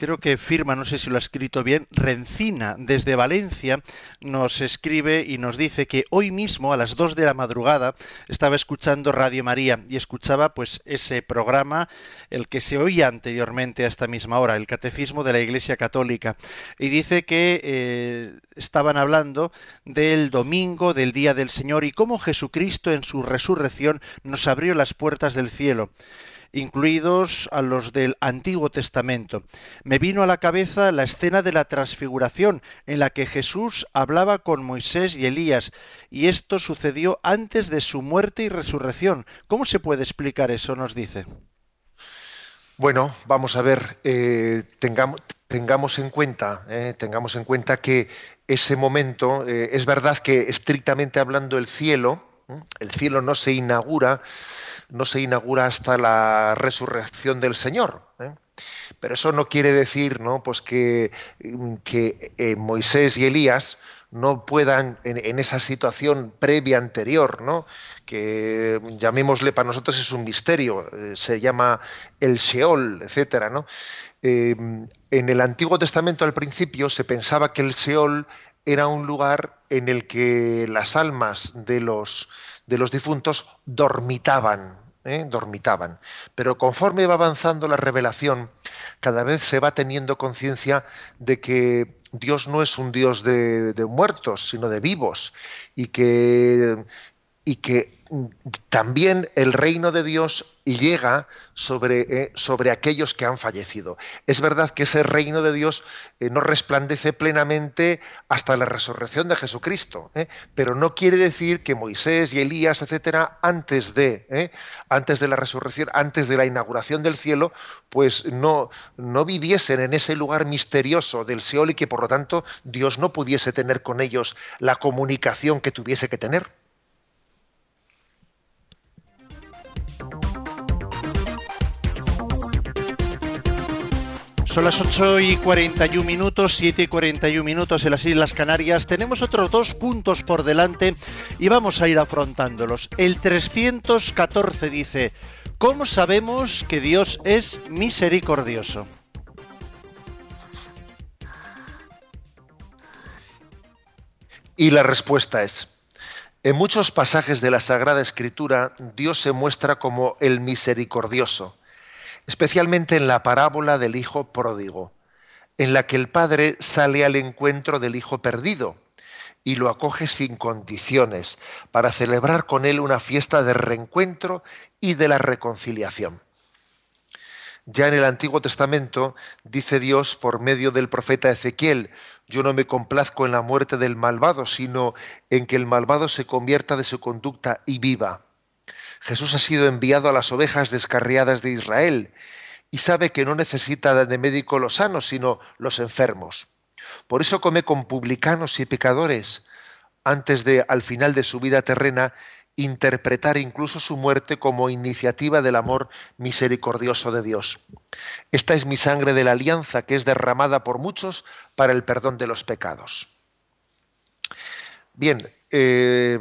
creo que firma, no sé si lo ha escrito bien, Rencina desde Valencia nos escribe y nos dice que hoy mismo a las 2 de la madrugada estaba escuchando Radio María y escuchaba pues ese programa, el que se oía anteriormente a esta misma hora, el Catecismo de la Iglesia Católica. Y dice que eh, estaban hablando del domingo, del Día del Señor y cómo Jesucristo en su resurrección nos abrió las puertas del cielo incluidos a los del Antiguo Testamento. Me vino a la cabeza la escena de la transfiguración, en la que Jesús hablaba con Moisés y Elías, y esto sucedió antes de su muerte y resurrección. ¿Cómo se puede explicar eso? nos dice. Bueno, vamos a ver, eh, tengamos, tengamos, en cuenta, eh, tengamos en cuenta que ese momento, eh, es verdad que estrictamente hablando el cielo, el cielo no se inaugura, no se inaugura hasta la resurrección del Señor. Pero eso no quiere decir, ¿no? Pues que, que Moisés y Elías no puedan en, esa situación previa anterior, ¿no? que llamémosle para nosotros es un misterio, eh, se llama el Sheol, etcétera, ¿no? Eh, en el Antiguo Testamento al principio se pensaba que el Sheol era un lugar en el que las almas de los, de los difuntos dormitaban, ¿eh? dormitaban. Pero conforme va avanzando la revelación, cada vez se va teniendo conciencia de que Dios no es un Dios de, de, muertos, sino de vivos, y que y que también el reino de Dios llega sobre, eh, sobre, aquellos que han fallecido. Es verdad que ese reino de Dios eh, no resplandece plenamente hasta la resurrección de Jesucristo, eh, pero no quiere decir que Moisés y Elías, etcétera, antes de, antes de la resurrección, antes de la inauguración del cielo, pues no, no viviesen en ese lugar misterioso del Seol y que por lo tanto Dios no pudiese tener con ellos la comunicación que tuviese que tener. Son las 8 y 41 minutos, 7 y 41 minutos en las Islas Canarias. Tenemos otros dos puntos por delante y vamos a ir afrontándolos. El 314 dice, ¿cómo sabemos que Dios es misericordioso? Y la respuesta es, en muchos pasajes de la Sagrada Escritura, Dios se muestra como el misericordioso especialmente en la parábola del Hijo pródigo, en la que el Padre sale al encuentro del Hijo perdido y lo acoge sin condiciones para celebrar con él una fiesta de reencuentro y de la reconciliación. Ya en el Antiguo Testamento dice Dios por medio del profeta Ezequiel, yo no me complazco en la muerte del malvado, sino en que el malvado se convierta de su conducta y viva. Jesús ha sido enviado a las ovejas descarriadas de Israel y sabe que no necesita de médico los sanos, sino los enfermos. Por eso come con publicanos y pecadores, antes de, al final de su vida terrena, interpretar incluso su muerte como iniciativa del amor misericordioso de Dios. Esta es mi sangre de la alianza que es derramada por muchos para el perdón de los pecados. Bien, eh,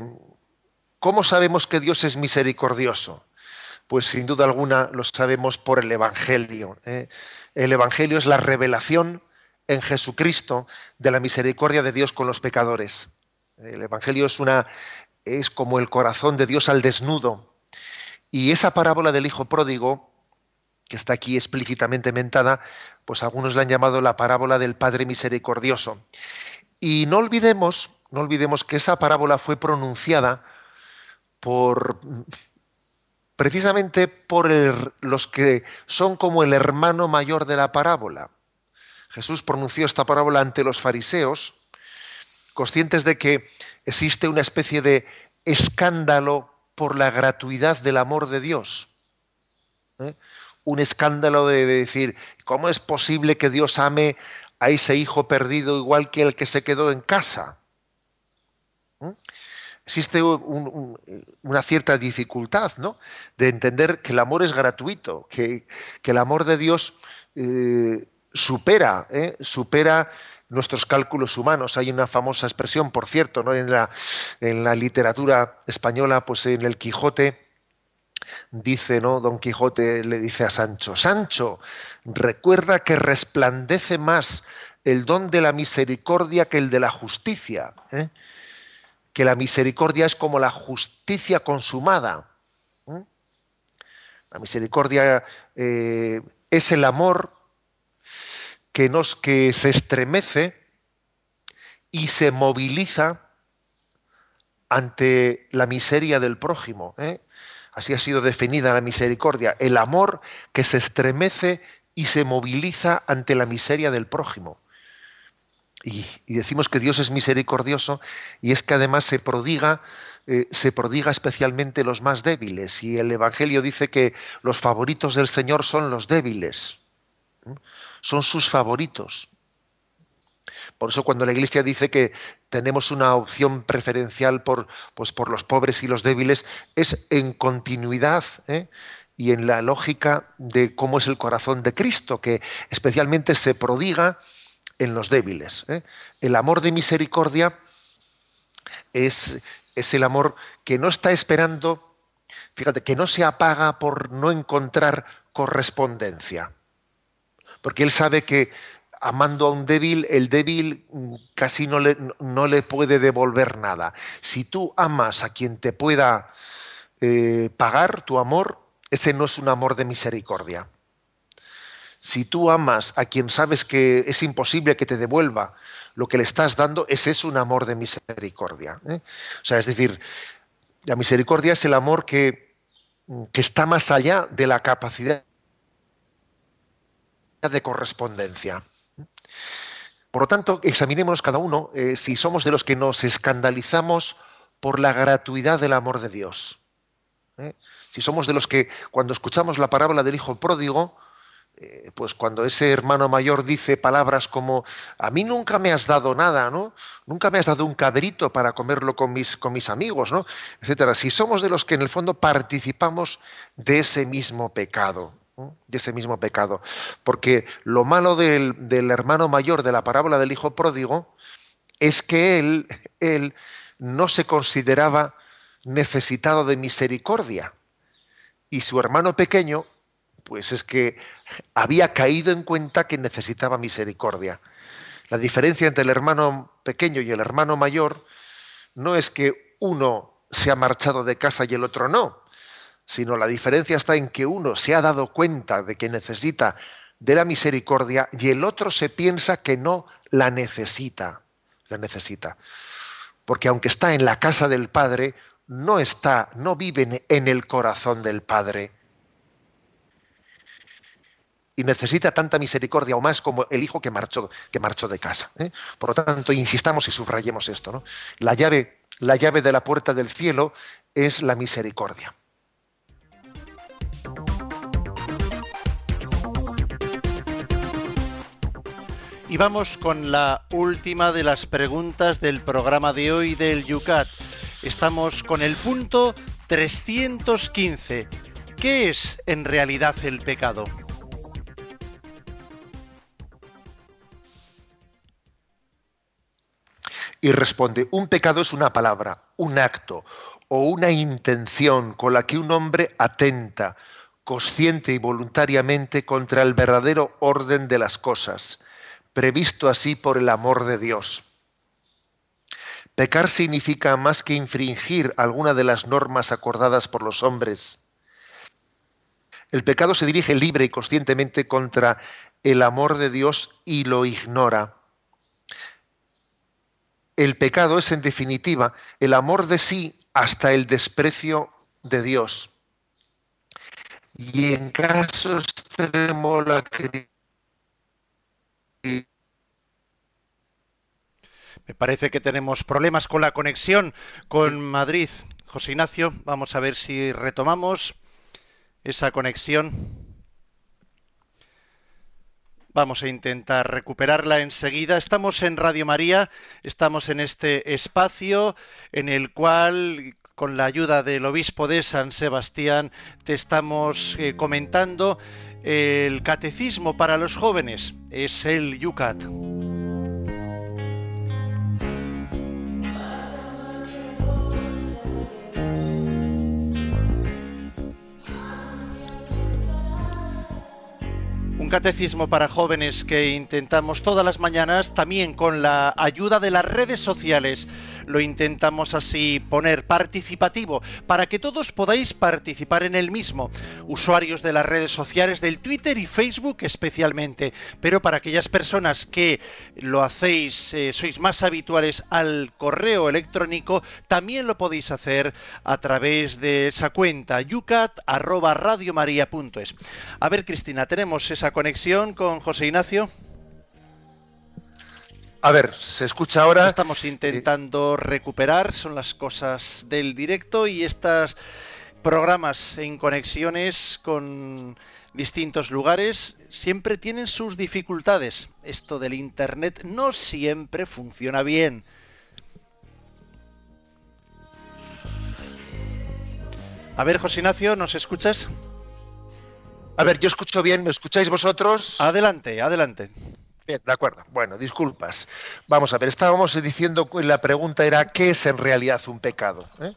¿Cómo sabemos que Dios es misericordioso? Pues sin duda alguna lo sabemos por el Evangelio. ¿eh? El Evangelio es la revelación en Jesucristo de la misericordia de Dios con los pecadores. El Evangelio es una es como el corazón de Dios al desnudo. Y esa parábola del hijo pródigo, que está aquí explícitamente mentada, pues algunos la han llamado la parábola del Padre misericordioso. Y no olvidemos, no olvidemos que esa parábola fue pronunciada por precisamente por los que son como el hermano mayor de la parábola. Jesús pronunció esta parábola ante los fariseos, conscientes de que existe una especie de escándalo por la gratuidad del amor de Dios. ¿eh? Un escándalo de, decir, ¿cómo es posible que Dios ame a ese hijo perdido igual que el que se quedó en casa? ¿Eh? Existe una cierta dificultad ¿no? de entender que el amor es gratuito, que, el amor de Dios eh, supera, ¿eh? supera nuestros cálculos humanos. Hay una famosa expresión, por cierto, ¿no? en, la, en la literatura española, pues en el Quijote, dice, ¿no? Don Quijote le dice a Sancho, Sancho, recuerda que resplandece más el don de la misericordia que el de la justicia. ¿eh? Que la misericordia es como la justicia consumada. La misericordia eh, es el amor que, nos, que se estremece y se moviliza ante la miseria del prójimo. ¿eh? Así ha sido definida la misericordia, el amor que se estremece y se moviliza ante la miseria del prójimo. Y, decimos que Dios es misericordioso y es que además se prodiga, eh, se prodiga especialmente los más débiles. Y el Evangelio dice que los favoritos del Señor son los débiles. Son sus favoritos. Por eso cuando la Iglesia dice que tenemos una opción preferencial por, pues por los pobres y los débiles, es en continuidad ¿eh? y en la lógica de cómo es el corazón de Cristo, que especialmente se prodiga en los débiles. ¿eh? El amor de misericordia es, es el amor que no está esperando, fíjate, que no se apaga por no encontrar correspondencia. Porque él sabe que amando a un débil, el débil casi no le, no le puede devolver nada. Si tú amas a quien te pueda eh, pagar tu amor, ese no es un amor de misericordia. Si tú amas a quien sabes que es imposible que te devuelva lo que le estás dando, ese es un amor de misericordia. ¿eh? O sea, es decir, la misericordia es el amor que, que está más allá de la capacidad de correspondencia. Por lo tanto, examinemos cada uno eh, si somos de los que nos escandalizamos por la gratuidad del amor de Dios. ¿eh? Si somos de los que cuando escuchamos la parábola del hijo pródigo, eh, pues cuando ese hermano mayor dice palabras como a mí nunca me has dado nada, ¿no? Nunca me has dado un cabrito para comerlo con mis, con mis amigos, ¿no? Etcétera. Si somos de los que en el fondo participamos de ese mismo pecado, de ese mismo pecado. Porque lo malo del, del, hermano mayor de la parábola del hijo pródigo es que él, él no se consideraba necesitado de misericordia y su hermano pequeño, pues es que había caído en cuenta que necesitaba misericordia. La diferencia entre el hermano pequeño y el hermano mayor no es que uno se ha marchado de casa y el otro no, sino la diferencia está en que uno se ha dado cuenta de que necesita de la misericordia y el otro se piensa que no la necesita, la necesita. Porque aunque está en la casa del Padre, no está, no vive en el corazón del Padre. Y necesita tanta misericordia o más como el hijo que marchó, que marchó de casa. ¿eh? Por lo tanto, insistamos y subrayemos esto. ¿no? La, llave, la llave de la puerta del cielo es la misericordia. Y vamos con la última de las preguntas del programa de hoy del Yucat. Estamos con el punto 315. ¿Qué es en realidad el pecado? Y responde, un pecado es una palabra, un acto o una intención con la que un hombre atenta, consciente y voluntariamente contra el verdadero orden de las cosas, previsto así por el amor de Dios. Pecar significa más que infringir alguna de las normas acordadas por los hombres. El pecado se dirige libre y conscientemente contra el amor de Dios y lo ignora. El pecado es, en definitiva, el amor de sí hasta el desprecio de Dios. Y en caso extremo la me parece que tenemos problemas con la conexión con Madrid. José Ignacio, vamos a ver si retomamos esa conexión. Vamos a intentar recuperarla enseguida. Estamos en Radio María, estamos en este espacio en el cual, con la ayuda del obispo de San Sebastián, te estamos eh, comentando el catecismo para los jóvenes. Es el Yucat. Catecismo para jóvenes que intentamos todas las mañanas, también con la ayuda de las redes sociales. Lo intentamos así poner participativo para que todos podáis participar en el mismo. Usuarios de las redes sociales, del Twitter y Facebook especialmente. Pero para aquellas personas que lo hacéis, eh, sois más habituales al correo electrónico, también lo podéis hacer a través de esa cuenta yucat@radiomaria.es. A ver, Cristina, tenemos esa conexión con José Ignacio? A ver, se escucha ahora. Estamos intentando recuperar, son las cosas del directo y estos programas en conexiones con distintos lugares siempre tienen sus dificultades. Esto del Internet no siempre funciona bien. A ver, José Ignacio, ¿nos escuchas? A ver, yo escucho bien, ¿me escucháis vosotros? Adelante, adelante. Bien, de acuerdo. Bueno, disculpas. Vamos a ver, estábamos diciendo que la pregunta era ¿qué es en realidad un pecado? ¿Eh?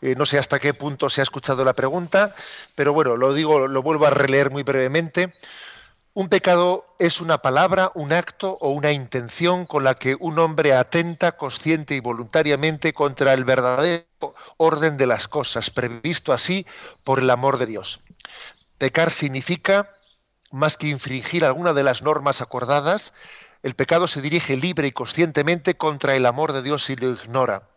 Eh, no sé hasta qué punto se ha escuchado la pregunta, pero bueno, lo digo, lo vuelvo a releer muy brevemente. Un pecado es una palabra, un acto o una intención con la que un hombre atenta consciente y voluntariamente contra el verdadero orden de las cosas, previsto así por el amor de Dios. Pecar significa, más que infringir alguna de las normas acordadas, el pecado se dirige libre y conscientemente contra el amor de Dios y lo ignora.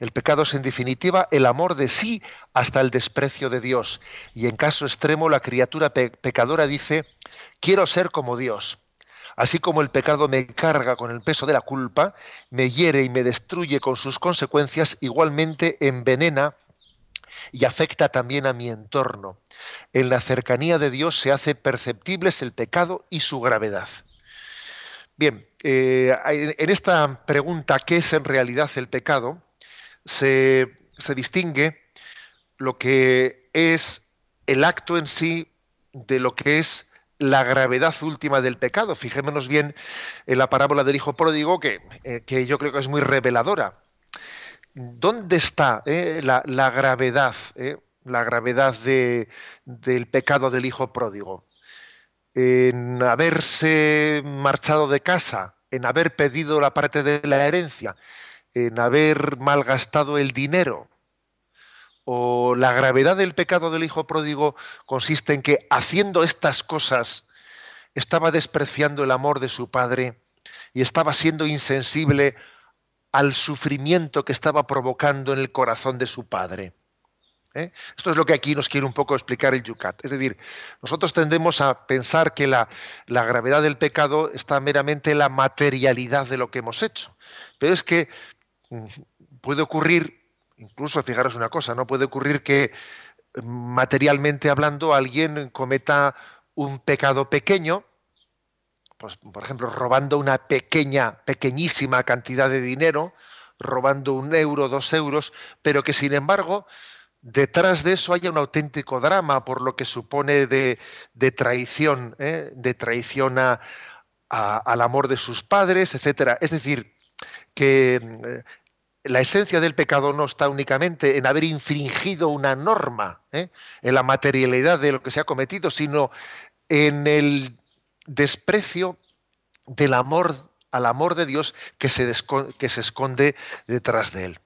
El pecado es en definitiva el amor de sí hasta el desprecio de Dios. Y en caso extremo la criatura pecadora dice, quiero ser como Dios. Así como el pecado me carga con el peso de la culpa, me hiere y me destruye con sus consecuencias, igualmente envenena y afecta también a mi entorno. En la cercanía de Dios se hace perceptibles el pecado y su gravedad. Bien, eh, en esta pregunta, ¿qué es en realidad el pecado? se, distingue lo que es el acto en sí de lo que es la gravedad última del pecado. Fijémonos bien en la parábola del hijo pródigo, que, eh, que yo creo que es muy reveladora. ¿Dónde está eh, la, gravedad, eh, la gravedad del pecado del hijo pródigo? En haberse marchado de casa, en haber pedido la parte de la herencia, en haber malgastado el dinero. O la gravedad del pecado del hijo pródigo consiste en que haciendo estas cosas estaba despreciando el amor de su padre y estaba siendo insensible al sufrimiento que estaba provocando en el corazón de su padre. ¿Eh? Esto es lo que aquí nos quiere un poco explicar el Yucat. Es decir, nosotros tendemos a pensar que la, la, gravedad del pecado está meramente en la materialidad de lo que hemos hecho. Pero es que puede ocurrir, incluso fijaros una cosa, no puede ocurrir que materialmente hablando alguien cometa un pecado pequeño, pues por ejemplo robando una pequeña, pequeñísima cantidad de dinero, robando un euro, dos euros, pero que sin embargo detrás de eso haya un auténtico drama por lo que supone de, traición, ¿eh? de traición al amor de sus padres, etcétera. Es decir, que eh, la esencia del pecado no está únicamente en haber infringido una norma, ¿eh? en la materialidad de lo que se ha cometido, sino en el desprecio del amor al amor de Dios que se, que se esconde detrás de él.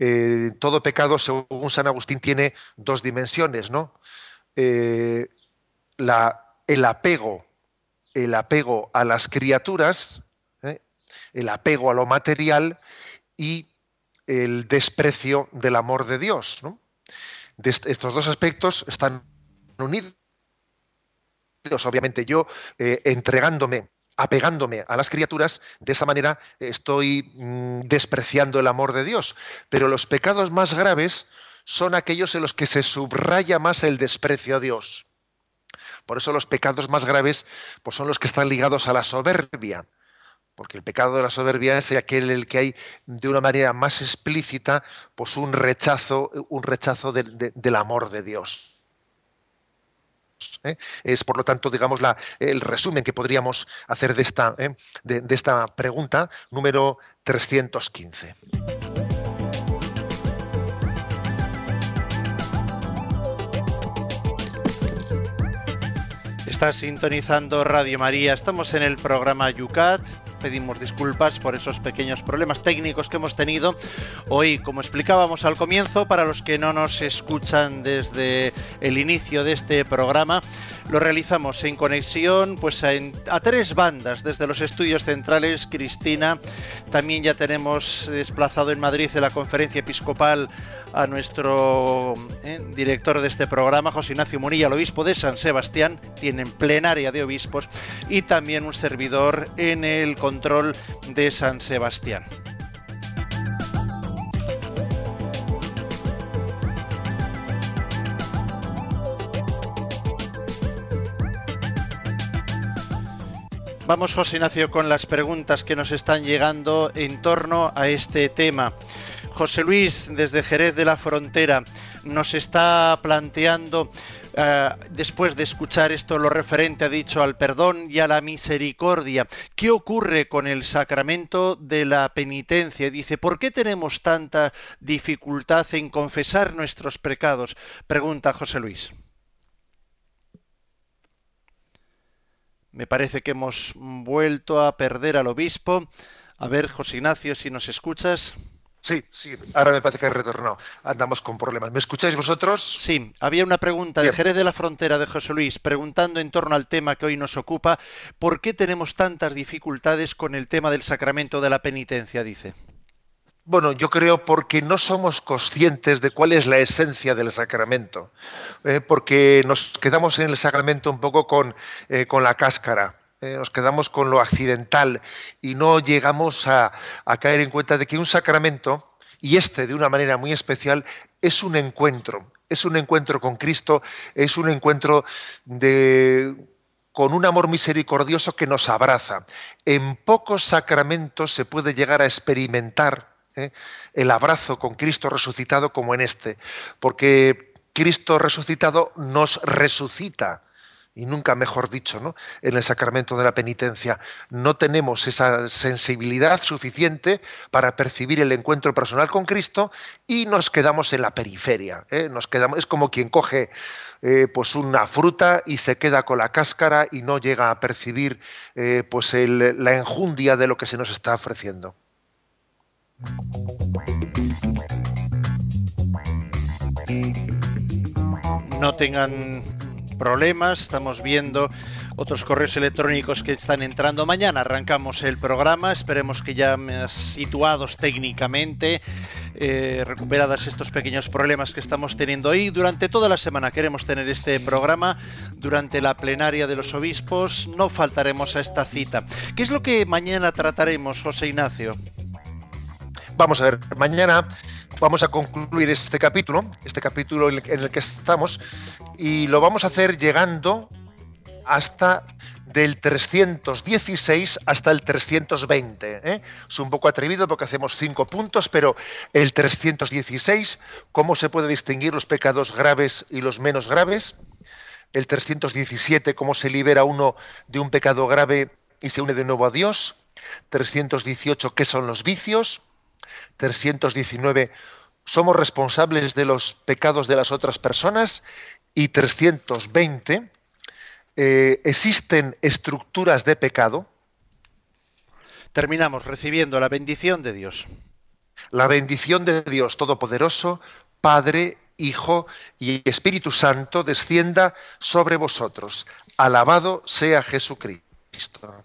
Eh, todo pecado, según San Agustín, tiene dos dimensiones, ¿no? la, el apego, el apego a las criaturas, el apego a lo material y el desprecio del amor de Dios. estos dos aspectos están unidos. Obviamente yo eh, entregándome, apegándome a las criaturas, de esa manera estoy mm, despreciando el amor de Dios. Pero los pecados más graves son aquellos en los que se subraya más el desprecio a Dios. Por eso los pecados más graves pues, son los que están ligados a la soberbia, porque el pecado de la soberbia es aquel el que hay de una manera más explícita pues un rechazo, un rechazo del amor de Dios. ¿Eh? Es, por lo tanto, digamos, la, el resumen que podríamos hacer de esta, ¿eh? de, de esta pregunta número 315. Está sintonizando Radio María. Estamos en el programa Yucat pedimos disculpas por esos pequeños problemas técnicos que hemos tenido hoy, como explicábamos al comienzo, para los que no nos escuchan desde el inicio de este programa, Lo realizamos en conexión pues a, tres bandas desde los estudios centrales. Cristina, también ya tenemos desplazado en Madrid en la conferencia episcopal a nuestro eh, director de este programa, José Ignacio Munilla, el obispo de San Sebastián, tienen plenaria de obispos y también un servidor en el control de San Sebastián. Vamos, José Ignacio, con las preguntas que nos están llegando en torno a este tema. José Luis, desde Jerez de la Frontera, nos está planteando, eh, después de escuchar esto, lo referente, ha dicho, al perdón y a la misericordia. ¿Qué ocurre con el sacramento de la penitencia? Dice, ¿por qué tenemos tanta dificultad en confesar nuestros pecados? Pregunta José Luis. Me parece que hemos vuelto a perder al obispo. A ver, José Ignacio, si nos escuchas. Sí, sí, ahora me parece que he retornado. Andamos con problemas. ¿Me escucháis vosotros? Sí, había una pregunta de Jerez de la Frontera de José Luis, preguntando en torno al tema que hoy nos ocupa, ¿por qué tenemos tantas dificultades con el tema del sacramento de la penitencia? Dice. Bueno, yo creo porque no somos conscientes de cuál es la esencia del sacramento, eh, porque nos quedamos en el sacramento un poco con, eh, la cáscara, eh, nos quedamos con lo accidental y no llegamos a, a caer en cuenta de que un sacramento, y este de una manera muy especial, es un encuentro, es un encuentro con Cristo, es un encuentro de con un amor misericordioso que nos abraza. En pocos sacramentos se puede llegar a experimentar ¿eh? el abrazo con Cristo resucitado como en este, porque Cristo resucitado nos resucita y nunca mejor dicho, ¿no? En el sacramento de la penitencia no tenemos esa sensibilidad suficiente para percibir el encuentro personal con Cristo y nos quedamos en la periferia. ¿eh? Nos quedamos, es como quien coge eh, pues una fruta y se queda con la cáscara y no llega a percibir pues la enjundia de lo que se nos está ofreciendo. No tengan problemas, estamos viendo otros correos electrónicos que están entrando. Mañana arrancamos el programa, esperemos que ya situados técnicamente, eh, recuperadas estos pequeños problemas que estamos teniendo hoy. Durante toda la semana queremos tener este programa, durante la plenaria de los obispos, no faltaremos a esta cita. ¿Qué es lo que mañana trataremos, José Ignacio? Vamos a ver, mañana vamos a concluir este capítulo, este capítulo en el que estamos, y lo vamos a hacer llegando hasta del 316 hasta el 320. ¿eh? Es un poco atrevido porque hacemos cinco puntos, pero el 316, ¿cómo se puede distinguir los pecados graves y los menos graves? El 317, ¿cómo se libera uno de un pecado grave y se une de nuevo a Dios? 318, ¿qué son los vicios? 319, somos responsables de los pecados de las otras personas y 320, eh, existen estructuras de pecado. Terminamos recibiendo la bendición de Dios. La bendición de Dios Todopoderoso, Padre, Hijo y Espíritu Santo descienda sobre vosotros. Alabado sea Jesucristo.